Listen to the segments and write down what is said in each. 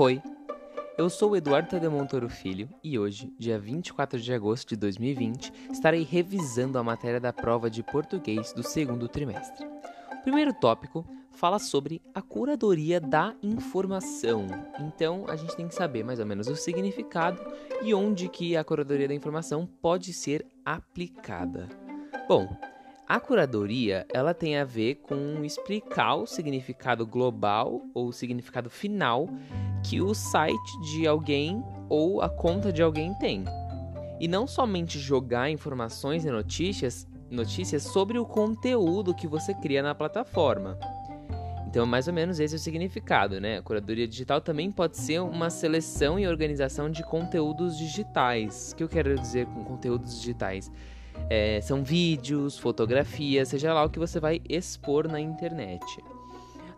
Oi, eu sou o Eduardo Tadeu Montoro Filho e hoje, dia 24 de agosto de 2020, estarei revisando a matéria da prova de português do segundo trimestre. O primeiro tópico fala sobre a curadoria da informação. Então, a gente tem que saber mais ou menos o significado e onde que a curadoria da informação pode ser aplicada. Bom, a curadoria, ela tem a ver com explicar o significado global ou o significado final que o site de alguém ou a conta de alguém tem. E não somente jogar informações e notícias, notícias sobre o conteúdo que você cria na plataforma. Então, mais ou menos esse é o significado, né? A curadoria digital também pode ser uma seleção e organização de conteúdos digitais. O que eu quero dizer com conteúdos digitais? É, são vídeos, fotografias, seja lá o que você vai expor na internet.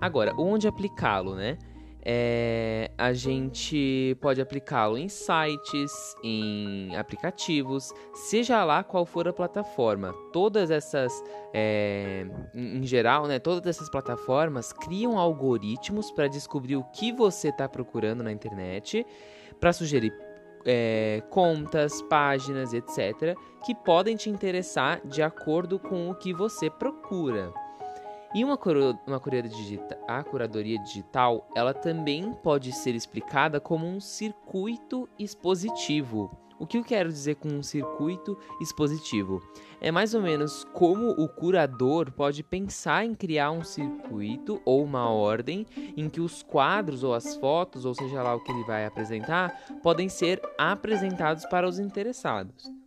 Agora, onde aplicá-lo, né? É, a gente pode aplicá-lo em sites, em aplicativos, seja lá qual for a plataforma. Todas essas, é, em geral, né, todas essas plataformas criam algoritmos para descobrir o que você está procurando na internet, para sugerir é, contas, páginas, etc., que podem te interessar de acordo com o que você procura. E uma, curo, uma a curadoria digital, ela também pode ser explicada como um circuito expositivo. O que eu quero dizer com um circuito expositivo? É mais ou menos como o curador pode pensar em criar um circuito ou uma ordem em que os quadros ou as fotos, ou seja lá o que ele vai apresentar, podem ser apresentados para os interessados.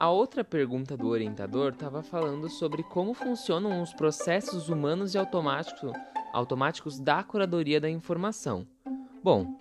A outra pergunta do orientador estava falando sobre como funcionam os processos humanos e automáticos, automáticos da curadoria da informação. Bom,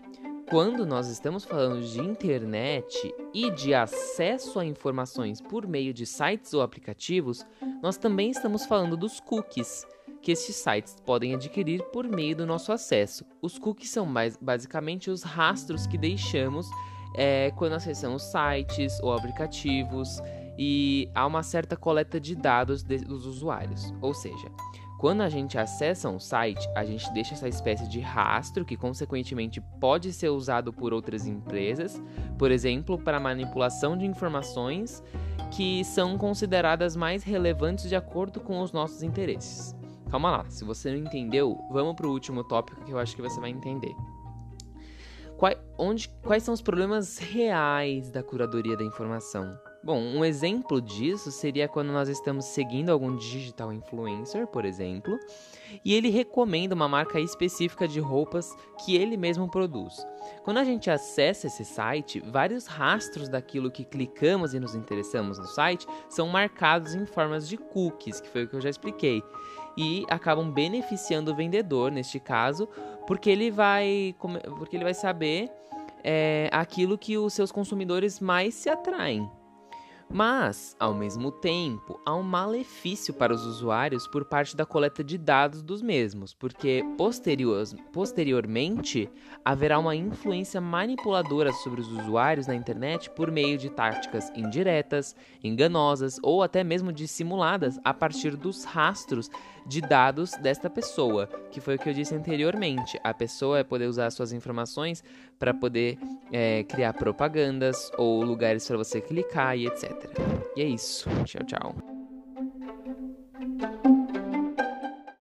quando nós estamos falando de internet e de acesso a informações por meio de sites ou aplicativos, nós também estamos falando dos cookies que esses sites podem adquirir por meio do nosso acesso. Os cookies são mais, basicamente os rastros que deixamos é, quando acessamos sites ou aplicativos e há uma certa coleta de dados de, dos usuários. Ou seja, quando a gente acessa um site, a gente deixa essa espécie de rastro que, consequentemente, pode ser usado por outras empresas, por exemplo, para manipulação de informações que são consideradas mais relevantes de acordo com os nossos interesses. Calma lá, se você não entendeu, vamos para o último tópico que eu acho que você vai entender. Quais, onde, quais são os problemas reais da curadoria da informação? Bom, um exemplo disso seria quando nós estamos seguindo algum digital influencer, por exemplo, e ele recomenda uma marca específica de roupas que ele mesmo produz. Quando a gente acessa esse site, vários rastros daquilo que clicamos e nos interessamos no site são marcados em formas de cookies, que foi o que eu já expliquei, e acabam beneficiando o vendedor neste caso, porque ele vai, porque ele vai saber é, aquilo que os seus consumidores mais se atraem. Mas, ao mesmo tempo, há um malefício para os usuários por parte da coleta de dados dos mesmos, porque posterior, posteriormente haverá uma influência manipuladora sobre os usuários na internet por meio de táticas indiretas, enganosas ou até mesmo dissimuladas a partir dos rastros de dados desta pessoa, que foi o que eu disse anteriormente. A pessoa é poder usar suas informações para poder é, criar propagandas ou lugares para você clicar e etc. E é isso. Tchau, tchau.